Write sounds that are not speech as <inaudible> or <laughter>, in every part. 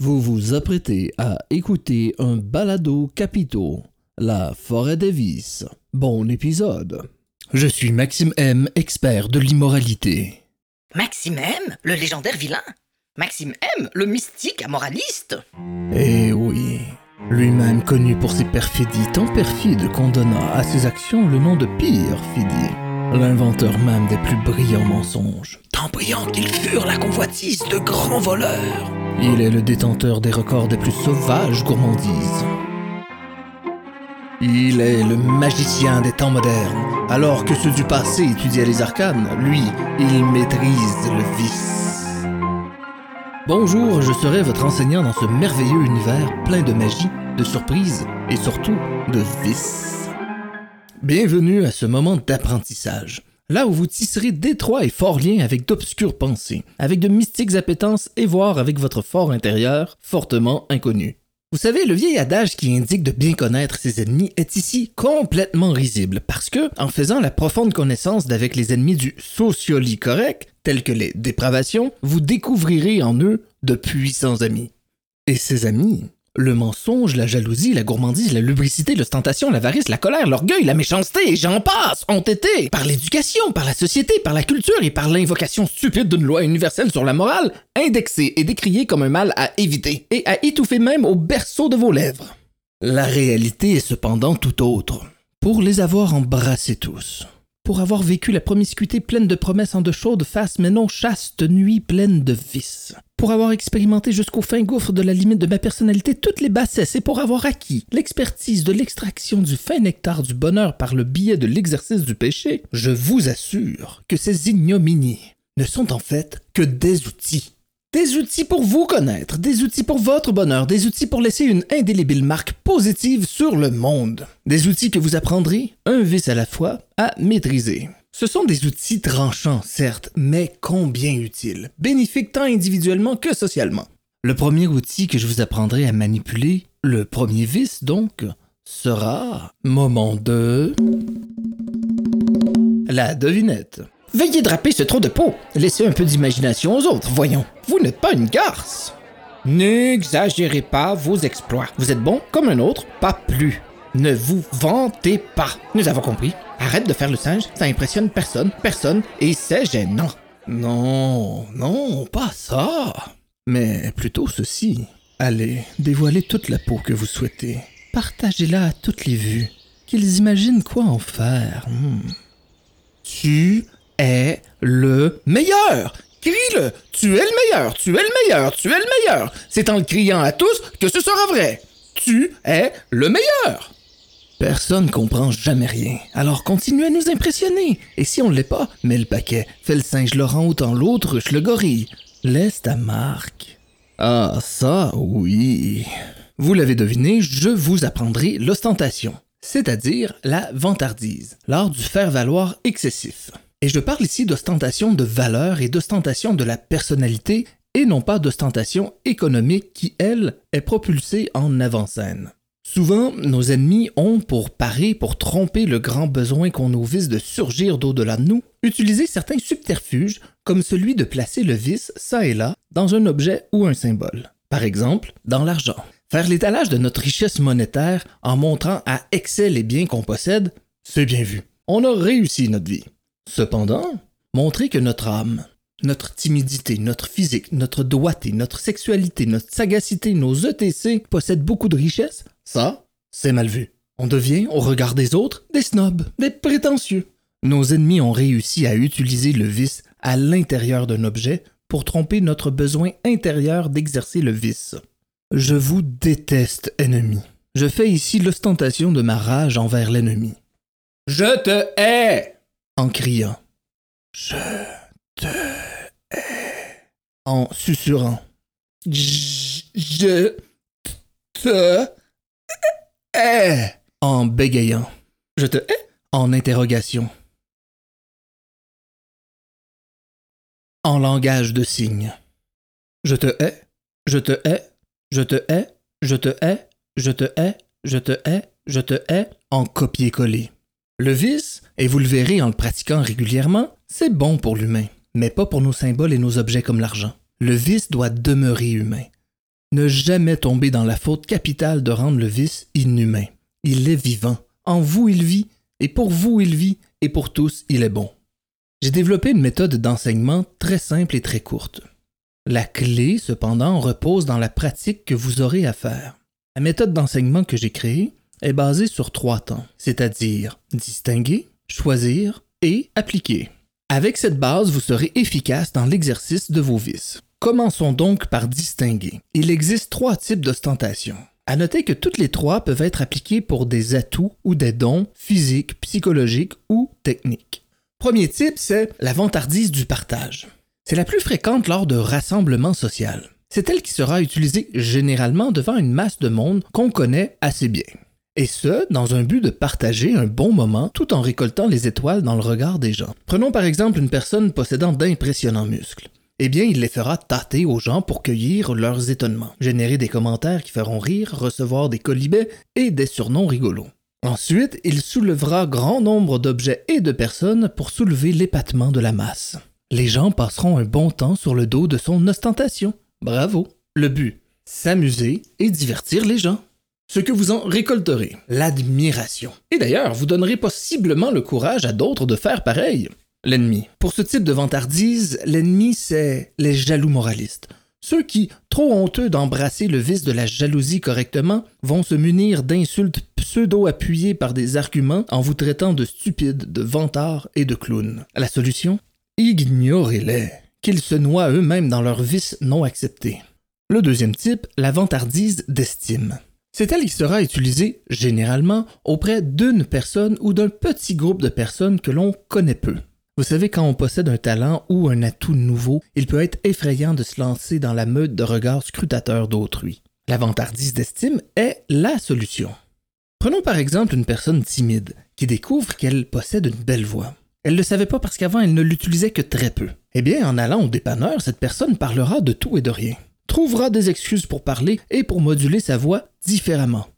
Vous vous apprêtez à écouter un balado capito, La Forêt des Vices. Bon épisode. Je suis Maxime M, expert de l'immoralité. Maxime M, le légendaire vilain Maxime M, le mystique amoraliste Eh oui, lui-même connu pour ses perfidies tant perfides qu'on donna à ses actions le nom de pire fidie. L'inventeur même des plus brillants mensonges. Tant brillants qu'ils furent la convoitise de grands voleurs. Il est le détenteur des records des plus sauvages gourmandises. Il est le magicien des temps modernes. Alors que ceux du passé étudiaient les arcanes, lui, il maîtrise le vice. Bonjour, je serai votre enseignant dans ce merveilleux univers plein de magie, de surprises et surtout de vices. Bienvenue à ce moment d'apprentissage. Là où vous tisserez d'étroits et forts liens avec d'obscures pensées, avec de mystiques appétences et voire avec votre fort intérieur, fortement inconnu. Vous savez, le vieil adage qui indique de bien connaître ses ennemis est ici complètement risible parce que, en faisant la profonde connaissance d'avec les ennemis du socioli correct, tels que les dépravations, vous découvrirez en eux de puissants amis. Et ces amis, le mensonge, la jalousie, la gourmandise, la lubricité, l'ostentation, l'avarice, la colère, l'orgueil, la méchanceté, et j'en passe, ont été, par l'éducation, par la société, par la culture et par l'invocation stupide d'une loi universelle sur la morale, indexés et décriés comme un mal à éviter, et à étouffer même au berceau de vos lèvres. La réalité est cependant tout autre. Pour les avoir embrassés tous, pour avoir vécu la promiscuité pleine de promesses en de chaudes faces mais non chaste nuit pleine de vices, pour avoir expérimenté jusqu'au fin gouffre de la limite de ma personnalité toutes les bassesses et pour avoir acquis l'expertise de l'extraction du fin nectar du bonheur par le biais de l'exercice du péché, je vous assure que ces ignominies ne sont en fait que des outils. Des outils pour vous connaître, des outils pour votre bonheur, des outils pour laisser une indélébile marque positive sur le monde. Des outils que vous apprendrez, un vice à la fois, à maîtriser. Ce sont des outils tranchants, certes, mais combien utiles, bénéfiques tant individuellement que socialement. Le premier outil que je vous apprendrai à manipuler, le premier vice donc, sera moment de... La devinette. Veuillez draper ce trou de peau. Laissez un peu d'imagination aux autres, voyons. Vous n'êtes pas une garce. N'exagérez pas vos exploits. Vous êtes bon comme un autre, pas plus. Ne vous vantez pas. Nous avons compris. Arrête de faire le singe, ça impressionne personne, personne, et c'est gênant. Non, non, pas ça. Mais plutôt ceci. Allez, dévoilez toute la peau que vous souhaitez. Partagez-la à toutes les vues. Qu'ils imaginent quoi en faire. Hmm. Tu es le meilleur. Crie-le. Tu es le meilleur. Tu es le meilleur. Tu es le meilleur. C'est en le criant à tous que ce sera vrai. Tu es le meilleur. Personne comprend jamais rien. Alors continue à nous impressionner. Et si on l'est pas, mets le paquet. Fais le singe Laurent autant l'autruche le gorille. Laisse ta marque. Ah, ça, oui. Vous l'avez deviné, je vous apprendrai l'ostentation, c'est-à-dire la vantardise, l'art du faire-valoir excessif. Et je parle ici d'ostentation de valeur et d'ostentation de la personnalité et non pas d'ostentation économique qui, elle, est propulsée en avant-scène. Souvent, nos ennemis ont, pour parer, pour tromper le grand besoin qu'on nous vise de surgir d'au-delà de nous, utilisé certains subterfuges, comme celui de placer le vice, ça et là, dans un objet ou un symbole. Par exemple, dans l'argent. Faire l'étalage de notre richesse monétaire en montrant à excès les biens qu'on possède, c'est bien vu. On a réussi notre vie. Cependant, montrer que notre âme, notre timidité, notre physique, notre doigté, notre sexualité, notre sagacité, nos ETC possèdent beaucoup de richesses, ça, c'est mal vu. On devient, au regard des autres, des snobs, des prétentieux. Nos ennemis ont réussi à utiliser le vice à l'intérieur d'un objet pour tromper notre besoin intérieur d'exercer le vice. Je vous déteste, ennemi. Je fais ici l'ostentation de ma rage envers l'ennemi. Je te hais En criant. Je te hais. En susurrant. Je te hais. En bégayant. Je te hais. En interrogation. En langage de signes. Je te hais. Je te hais. Je te hais. Je te hais. Je te hais. Je te hais. Je te hais. En copier-coller. Le vice, et vous le verrez en le pratiquant régulièrement, c'est bon pour l'humain, mais pas pour nos symboles et nos objets comme l'argent. Le vice doit demeurer humain. Ne jamais tomber dans la faute capitale de rendre le vice inhumain. Il est vivant. En vous il vit, et pour vous il vit, et pour tous il est bon. J'ai développé une méthode d'enseignement très simple et très courte. La clé, cependant, repose dans la pratique que vous aurez à faire. La méthode d'enseignement que j'ai créée est basée sur trois temps, c'est-à-dire distinguer, choisir et appliquer. Avec cette base, vous serez efficace dans l'exercice de vos vices. Commençons donc par distinguer. Il existe trois types d'ostentation. À noter que toutes les trois peuvent être appliquées pour des atouts ou des dons physiques, psychologiques ou techniques. Premier type, c'est la vantardise du partage. C'est la plus fréquente lors de rassemblements sociaux. C'est elle qui sera utilisée généralement devant une masse de monde qu'on connaît assez bien. Et ce, dans un but de partager un bon moment tout en récoltant les étoiles dans le regard des gens. Prenons par exemple une personne possédant d'impressionnants muscles eh bien, il les fera tâter aux gens pour cueillir leurs étonnements, générer des commentaires qui feront rire, recevoir des colibets et des surnoms rigolos. Ensuite, il soulèvera grand nombre d'objets et de personnes pour soulever l'épatement de la masse. Les gens passeront un bon temps sur le dos de son ostentation. Bravo. Le but, s'amuser et divertir les gens. Ce que vous en récolterez, l'admiration. Et d'ailleurs, vous donnerez possiblement le courage à d'autres de faire pareil l'ennemi. Pour ce type de vantardise, l'ennemi, c'est les jaloux moralistes. Ceux qui, trop honteux d'embrasser le vice de la jalousie correctement, vont se munir d'insultes pseudo-appuyées par des arguments en vous traitant de stupides, de vantards et de clowns. La solution? Ignorez-les, qu'ils se noient eux-mêmes dans leur vice non accepté. Le deuxième type, la vantardise d'estime. C'est elle qui sera utilisée, généralement, auprès d'une personne ou d'un petit groupe de personnes que l'on connaît peu. Vous savez, quand on possède un talent ou un atout nouveau, il peut être effrayant de se lancer dans la meute de regards scrutateurs d'autrui. La vantardise d'estime est la solution. Prenons par exemple une personne timide qui découvre qu'elle possède une belle voix. Elle ne le savait pas parce qu'avant elle ne l'utilisait que très peu. Eh bien, en allant au dépanneur, cette personne parlera de tout et de rien, trouvera des excuses pour parler et pour moduler sa voix différemment.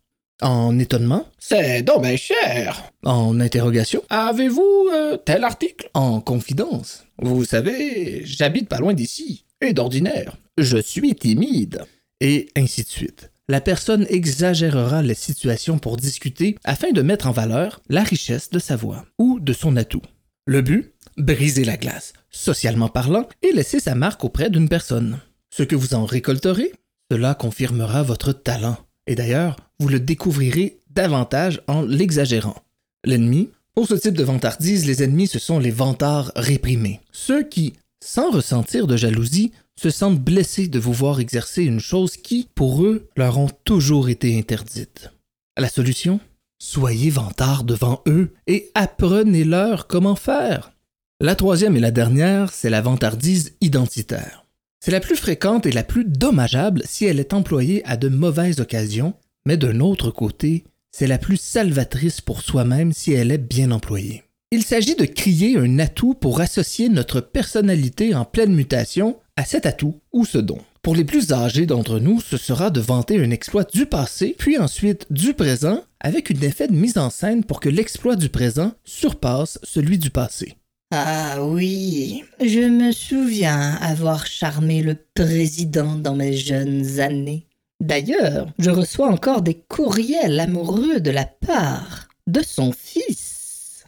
En étonnement? C'est donc cher. En interrogation? Avez-vous euh, tel article? En confidence? Vous savez, j'habite pas loin d'ici. Et d'ordinaire, je suis timide. Et ainsi de suite. La personne exagérera les situations pour discuter afin de mettre en valeur la richesse de sa voix ou de son atout. Le but? Briser la glace, socialement parlant, et laisser sa marque auprès d'une personne. Ce que vous en récolterez, cela confirmera votre talent. Et d'ailleurs, vous le découvrirez davantage en l'exagérant. L'ennemi, pour ce type de vantardise, les ennemis, ce sont les vantards réprimés. Ceux qui, sans ressentir de jalousie, se sentent blessés de vous voir exercer une chose qui, pour eux, leur ont toujours été interdite. La solution? Soyez vantards devant eux et apprenez-leur comment faire. La troisième et la dernière, c'est la vantardise identitaire. C'est la plus fréquente et la plus dommageable si elle est employée à de mauvaises occasions mais d'un autre côté, c'est la plus salvatrice pour soi-même si elle est bien employée. Il s'agit de crier un atout pour associer notre personnalité en pleine mutation à cet atout ou ce don. Pour les plus âgés d'entre nous, ce sera de vanter un exploit du passé, puis ensuite du présent, avec un effet de mise en scène pour que l'exploit du présent surpasse celui du passé. Ah oui, je me souviens avoir charmé le président dans mes jeunes années. D'ailleurs, je reçois encore des courriels amoureux de la part de son fils.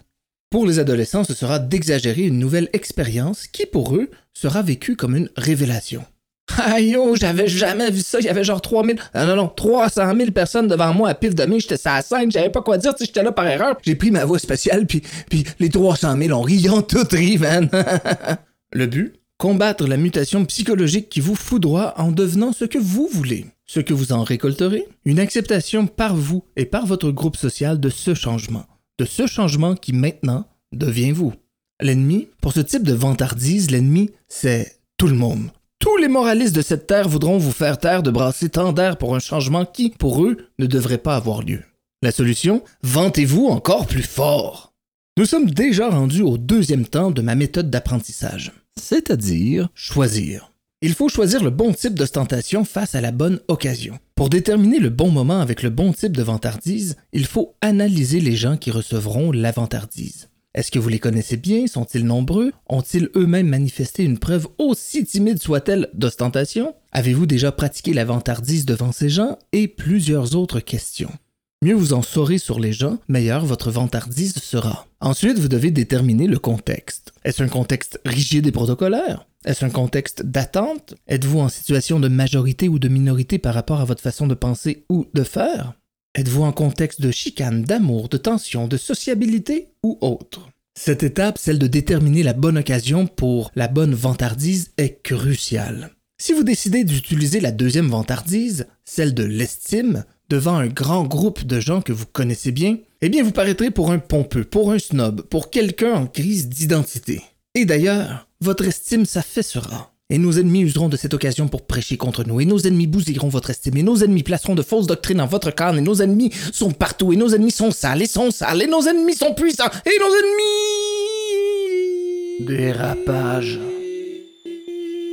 Pour les adolescents, ce sera d'exagérer une nouvelle expérience qui, pour eux, sera vécue comme une révélation. Aïe, oh, j'avais jamais vu ça. Il y avait genre 3000, ah non, non, 300 000 personnes devant moi à pif de. J'étais sur la scène, j'avais pas quoi dire, j'étais là par erreur. J'ai pris ma voix spéciale, puis, puis les 300 000 ont ri, ils ont tout ri, man. <laughs> Le but? Combattre la mutation psychologique qui vous foudroie en devenant ce que vous voulez. Ce que vous en récolterez? Une acceptation par vous et par votre groupe social de ce changement, de ce changement qui maintenant devient vous. L'ennemi, pour ce type de vantardise, l'ennemi, c'est tout le monde. Les moralistes de cette terre voudront vous faire taire de brasser tant d'air pour un changement qui, pour eux, ne devrait pas avoir lieu. La solution Vantez-vous encore plus fort. Nous sommes déjà rendus au deuxième temps de ma méthode d'apprentissage, c'est-à-dire choisir. Il faut choisir le bon type d'ostentation face à la bonne occasion. Pour déterminer le bon moment avec le bon type de vantardise, il faut analyser les gens qui recevront la vantardise. Est-ce que vous les connaissez bien? Sont-ils nombreux? Ont-ils eux-mêmes manifesté une preuve aussi timide soit-elle d'ostentation? Avez-vous déjà pratiqué la vantardise devant ces gens? Et plusieurs autres questions. Mieux vous en saurez sur les gens, meilleure votre vantardise sera. Ensuite, vous devez déterminer le contexte. Est-ce un contexte rigide et protocolaire? Est-ce un contexte d'attente? Êtes-vous en situation de majorité ou de minorité par rapport à votre façon de penser ou de faire? Êtes-vous en contexte de chicane, d'amour, de tension, de sociabilité ou autre? Cette étape, celle de déterminer la bonne occasion pour la bonne vantardise, est cruciale. Si vous décidez d'utiliser la deuxième vantardise, celle de l'estime, devant un grand groupe de gens que vous connaissez bien, eh bien vous paraîtrez pour un pompeux, pour un snob, pour quelqu'un en crise d'identité. Et d'ailleurs, votre estime s'affaissera. Et nos ennemis useront de cette occasion pour prêcher contre nous, et nos ennemis bousilleront votre estime, et nos ennemis placeront de fausses doctrines en votre crâne, et nos ennemis sont partout, et nos ennemis sont sales, et sont sales, et nos ennemis sont puissants, et nos ennemis... Dérapage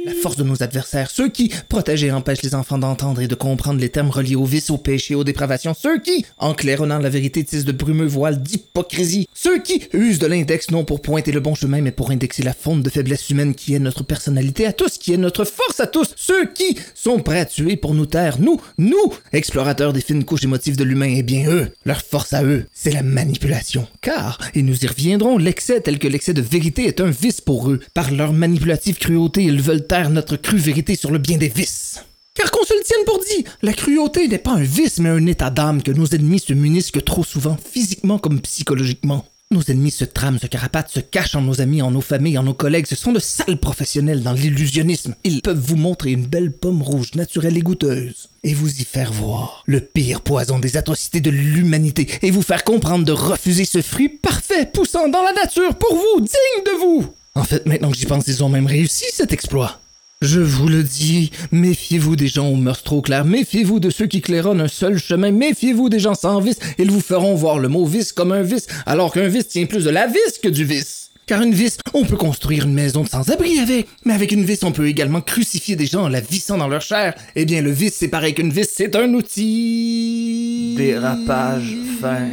la force de nos adversaires, ceux qui protègent et empêchent les enfants d'entendre et de comprendre les termes reliés au vice, au péché, aux dépravations, ceux qui, en claironnant la vérité, tissent de brumeux voiles d'hypocrisie, ceux qui usent de l'index non pour pointer le bon chemin, mais pour indexer la faune de faiblesse humaine qui est notre personnalité à tous, qui est notre force à tous, ceux qui sont prêts à tuer pour nous taire, nous, nous, explorateurs des fines couches émotives de l'humain, et bien eux, leur force à eux, c'est la manipulation. Car, et nous y reviendrons, l'excès tel que l'excès de vérité est un vice pour eux. Par leur manipulative cruauté, ils veulent taire notre crue vérité sur le bien des vices. Car qu'on se le tienne pour dit, la cruauté n'est pas un vice, mais un état d'âme que nos ennemis se munissent trop souvent, physiquement comme psychologiquement. Nos ennemis se trament, se carapatent, se cachent en nos amis, en nos familles, en nos collègues. Ce sont de sales professionnels dans l'illusionnisme. Ils peuvent vous montrer une belle pomme rouge naturelle et goûteuse et vous y faire voir le pire poison des atrocités de l'humanité et vous faire comprendre de refuser ce fruit parfait poussant dans la nature pour vous, digne de vous. En fait, maintenant que j'y pense, ils ont même réussi cet exploit. Je vous le dis, méfiez-vous des gens aux mœurs trop claires, méfiez-vous de ceux qui claironnent un seul chemin, méfiez-vous des gens sans vice, ils vous feront voir le mot vice comme un vice, alors qu'un vice tient plus de la vis que du vice. Car une vis, on peut construire une maison de sans-abri avec, mais avec une vis, on peut également crucifier des gens en la vissant dans leur chair. Eh bien, le vice, c'est pareil qu'une vis, c'est un outil. Dérapage fin.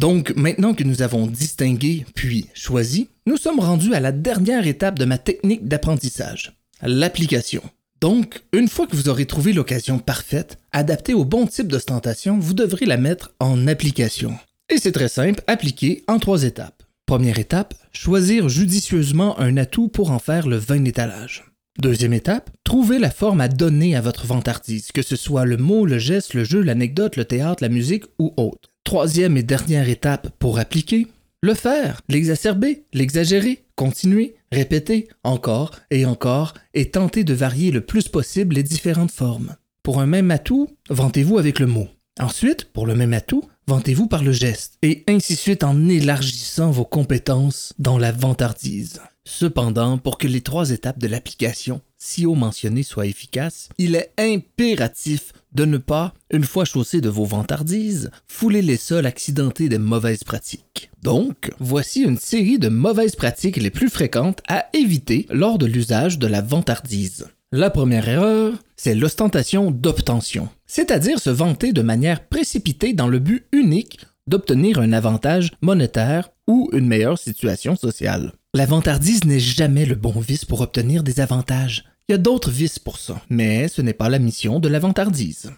Donc, maintenant que nous avons distingué puis choisi, nous sommes rendus à la dernière étape de ma technique d'apprentissage, l'application. Donc, une fois que vous aurez trouvé l'occasion parfaite, adaptée au bon type d'ostentation, vous devrez la mettre en application. Et c'est très simple, appliquer en trois étapes. Première étape, choisir judicieusement un atout pour en faire le vin d'étalage. Deuxième étape, trouver la forme à donner à votre vantardise, que ce soit le mot, le geste, le jeu, l'anecdote, le théâtre, la musique ou autre. Troisième et dernière étape pour appliquer, le faire, l'exacerber, l'exagérer, continuer, répéter, encore et encore, et tenter de varier le plus possible les différentes formes. Pour un même atout, vantez-vous avec le mot. Ensuite, pour le même atout, vantez-vous par le geste, et ainsi de suite en élargissant vos compétences dans la vantardise. Cependant, pour que les trois étapes de l'application, si haut mentionnées, soient efficaces, il est impératif de ne pas, une fois chaussé de vos vantardises, fouler les sols accidentés des mauvaises pratiques. Donc, voici une série de mauvaises pratiques les plus fréquentes à éviter lors de l'usage de la vantardise. La première erreur, c'est l'ostentation d'obtention, c'est-à-dire se vanter de manière précipitée dans le but unique d'obtenir un avantage monétaire ou une meilleure situation sociale. La vantardise n'est jamais le bon vice pour obtenir des avantages. Y a d'autres vices pour ça, mais ce n'est pas la mission de la vantardise.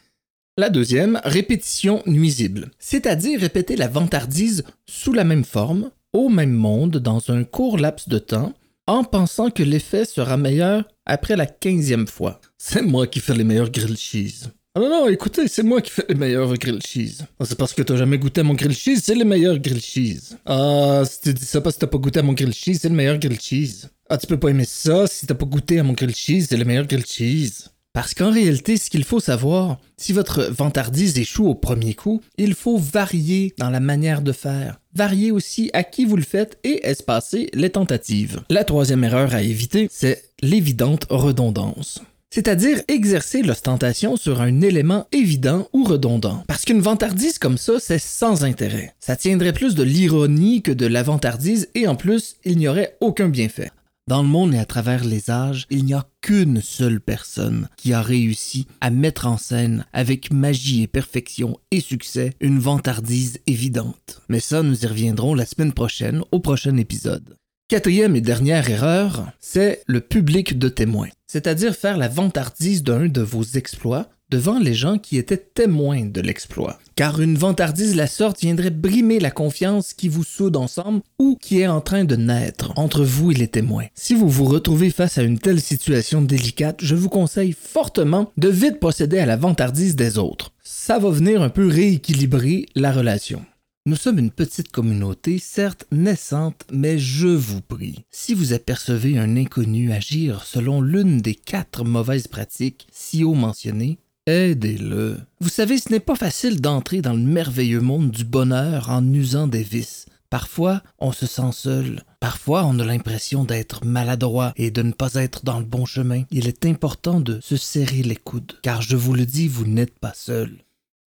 La deuxième, répétition nuisible, c'est-à-dire répéter la vantardise sous la même forme, au même monde, dans un court laps de temps, en pensant que l'effet sera meilleur après la quinzième fois. C'est moi qui fais les meilleurs grilled cheese. Ah non, non, écoutez, c'est moi qui fais les meilleurs grilled cheese. C'est parce que t'as jamais goûté à mon grilled cheese, c'est les meilleurs grilled cheese. Ah, si tu dis ça parce que t'as pas goûté à mon grilled cheese, c'est le meilleur grilled cheese. Ah, tu peux pas aimer ça si t'as pas goûté à mon grilled cheese, c'est le meilleur grilled cheese. Parce qu'en réalité, ce qu'il faut savoir, si votre vantardise échoue au premier coup, il faut varier dans la manière de faire. Varier aussi à qui vous le faites et espacer les tentatives. La troisième erreur à éviter, c'est l'évidente redondance c'est-à-dire exercer l'ostentation sur un élément évident ou redondant. Parce qu'une vantardise comme ça, c'est sans intérêt. Ça tiendrait plus de l'ironie que de la vantardise et en plus, il n'y aurait aucun bienfait. Dans le monde et à travers les âges, il n'y a qu'une seule personne qui a réussi à mettre en scène avec magie et perfection et succès une vantardise évidente. Mais ça, nous y reviendrons la semaine prochaine au prochain épisode. Quatrième et dernière erreur, c'est le public de témoins. C'est-à-dire faire la vantardise d'un de vos exploits devant les gens qui étaient témoins de l'exploit. Car une vantardise de la sorte viendrait brimer la confiance qui vous soude ensemble ou qui est en train de naître entre vous et les témoins. Si vous vous retrouvez face à une telle situation délicate, je vous conseille fortement de vite procéder à la vantardise des autres. Ça va venir un peu rééquilibrer la relation. Nous sommes une petite communauté, certes naissante, mais je vous prie, si vous apercevez un inconnu agir selon l'une des quatre mauvaises pratiques si haut mentionnées, Aidez-le. Vous savez, ce n'est pas facile d'entrer dans le merveilleux monde du bonheur en usant des vices. Parfois, on se sent seul. Parfois, on a l'impression d'être maladroit et de ne pas être dans le bon chemin. Il est important de se serrer les coudes, car je vous le dis, vous n'êtes pas seul.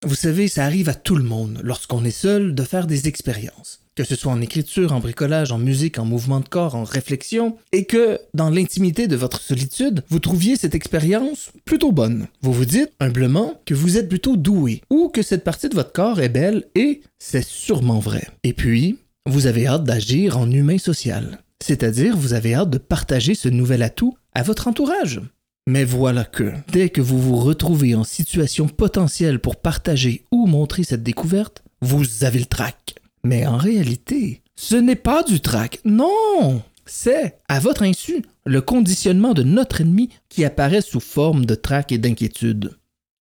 Vous savez, ça arrive à tout le monde, lorsqu'on est seul, de faire des expériences que ce soit en écriture, en bricolage, en musique, en mouvement de corps, en réflexion, et que, dans l'intimité de votre solitude, vous trouviez cette expérience plutôt bonne. Vous vous dites, humblement, que vous êtes plutôt doué, ou que cette partie de votre corps est belle, et c'est sûrement vrai. Et puis, vous avez hâte d'agir en humain social. C'est-à-dire, vous avez hâte de partager ce nouvel atout à votre entourage. Mais voilà que, dès que vous vous retrouvez en situation potentielle pour partager ou montrer cette découverte, vous avez le trac. Mais en réalité, ce n'est pas du trac, non C'est, à votre insu, le conditionnement de notre ennemi qui apparaît sous forme de trac et d'inquiétude.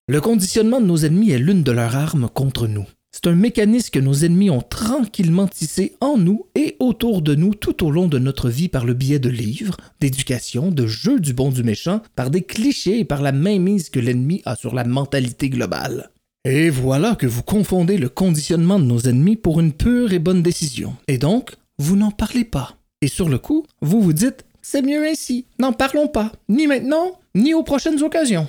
Le conditionnement de nos ennemis est l'une de leurs armes contre nous. C'est un mécanisme que nos ennemis ont tranquillement tissé en nous et autour de nous tout au long de notre vie par le biais de livres, d'éducation, de jeux du bon du méchant, par des clichés et par la mainmise que l'ennemi a sur la mentalité globale. Et voilà que vous confondez le conditionnement de nos ennemis pour une pure et bonne décision. Et donc, vous n'en parlez pas. Et sur le coup, vous vous dites c'est mieux ainsi, n'en parlons pas, ni maintenant, ni aux prochaines occasions.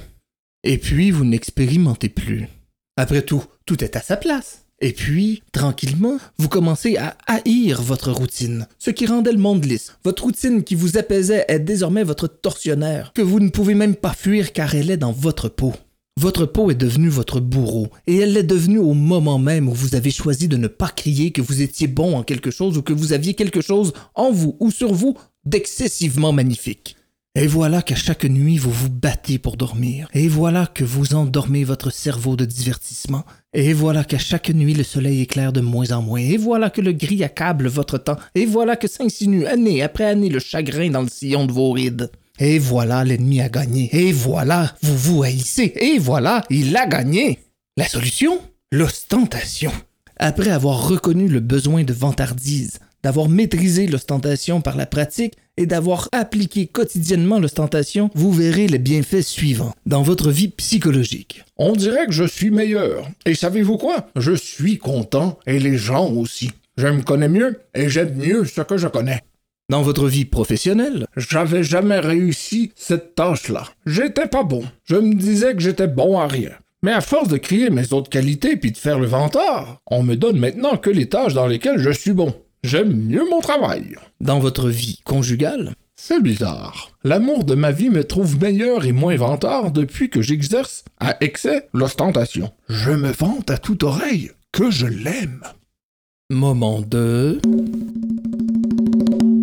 Et puis, vous n'expérimentez plus. Après tout, tout est à sa place. Et puis, tranquillement, vous commencez à haïr votre routine, ce qui rendait le monde lisse. Votre routine qui vous apaisait est désormais votre tortionnaire, que vous ne pouvez même pas fuir car elle est dans votre peau. Votre peau est devenue votre bourreau, et elle l'est devenue au moment même où vous avez choisi de ne pas crier que vous étiez bon en quelque chose ou que vous aviez quelque chose en vous ou sur vous d'excessivement magnifique. Et voilà qu'à chaque nuit vous vous battez pour dormir, et voilà que vous endormez votre cerveau de divertissement, et voilà qu'à chaque nuit le soleil éclaire de moins en moins, et voilà que le gris accable votre temps, et voilà que s'insinue année après année le chagrin dans le sillon de vos rides. Et voilà, l'ennemi a gagné. Et voilà, vous vous haïssez. Et voilà, il a gagné. La solution? L'ostentation. Après avoir reconnu le besoin de vantardise, d'avoir maîtrisé l'ostentation par la pratique et d'avoir appliqué quotidiennement l'ostentation, vous verrez les bienfaits suivants dans votre vie psychologique. On dirait que je suis meilleur. Et savez-vous quoi? Je suis content et les gens aussi. Je me connais mieux et j'aide mieux ce que je connais. Dans votre vie professionnelle, j'avais jamais réussi cette tâche-là. J'étais pas bon. Je me disais que j'étais bon à rien. Mais à force de crier mes autres qualités puis de faire le vantard, on me donne maintenant que les tâches dans lesquelles je suis bon. J'aime mieux mon travail. Dans votre vie conjugale, c'est bizarre. L'amour de ma vie me trouve meilleur et moins vantard depuis que j'exerce à excès l'ostentation. Je me vante à toute oreille que je l'aime. Moment de...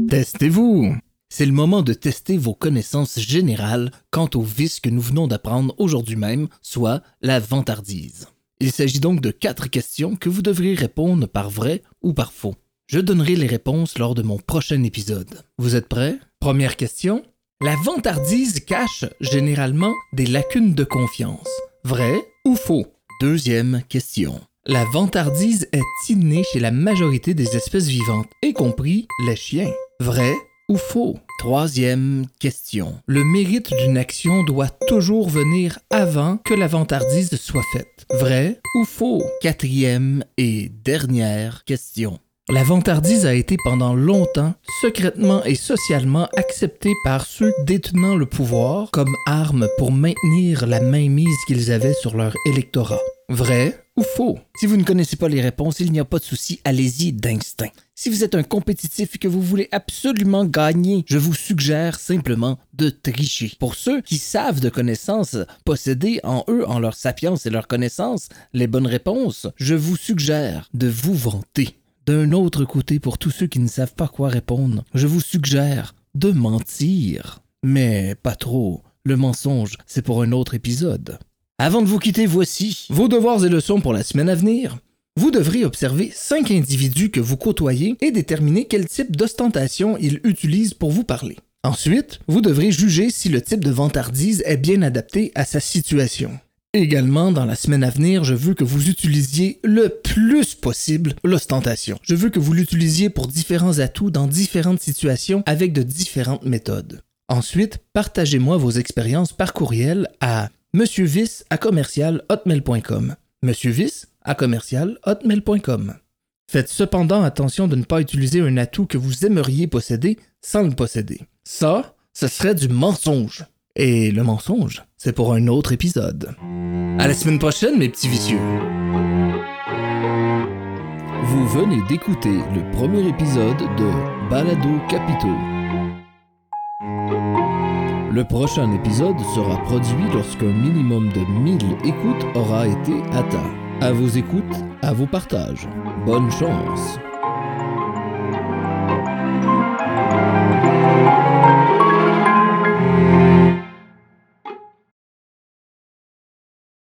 Testez-vous. C'est le moment de tester vos connaissances générales quant au vice que nous venons d'apprendre aujourd'hui même, soit la vantardise. Il s'agit donc de quatre questions que vous devrez répondre par vrai ou par faux. Je donnerai les réponses lors de mon prochain épisode. Vous êtes prêts? Première question. La vantardise cache généralement des lacunes de confiance. Vrai ou faux? Deuxième question. La vantardise est innée chez la majorité des espèces vivantes, y compris les chiens. Vrai ou faux? Troisième question. Le mérite d'une action doit toujours venir avant que la vantardise soit faite. Vrai ou faux? Quatrième et dernière question. La vantardise a été pendant longtemps secrètement et socialement acceptée par ceux détenant le pouvoir comme arme pour maintenir la mainmise qu'ils avaient sur leur électorat. Vrai ou faux? Si vous ne connaissez pas les réponses, il n'y a pas de souci, allez-y d'instinct. Si vous êtes un compétitif et que vous voulez absolument gagner, je vous suggère simplement de tricher. Pour ceux qui savent de connaissances, posséder en eux, en leur sapience et leur connaissance, les bonnes réponses, je vous suggère de vous vanter. D'un autre côté, pour tous ceux qui ne savent pas quoi répondre, je vous suggère de mentir. Mais pas trop. Le mensonge, c'est pour un autre épisode. Avant de vous quitter, voici vos devoirs et leçons pour la semaine à venir. Vous devrez observer cinq individus que vous côtoyez et déterminer quel type d'ostentation ils utilisent pour vous parler. Ensuite, vous devrez juger si le type de vantardise est bien adapté à sa situation. Également, dans la semaine à venir, je veux que vous utilisiez le plus possible l'ostentation. Je veux que vous l'utilisiez pour différents atouts dans différentes situations avec de différentes méthodes. Ensuite, partagez-moi vos expériences par courriel à monsieurvis à commercial hotmail.com. Monsieurvis à commercial hotmail.com. Faites cependant attention de ne pas utiliser un atout que vous aimeriez posséder sans le posséder. Ça, ce serait du mensonge. Et le mensonge, c'est pour un autre épisode. À la semaine prochaine, mes petits vicieux. Vous venez d'écouter le premier épisode de Balado Capito. Le prochain épisode sera produit lorsqu'un minimum de 1000 écoutes aura été atteint. À vos écoutes, à vos partages. Bonne chance!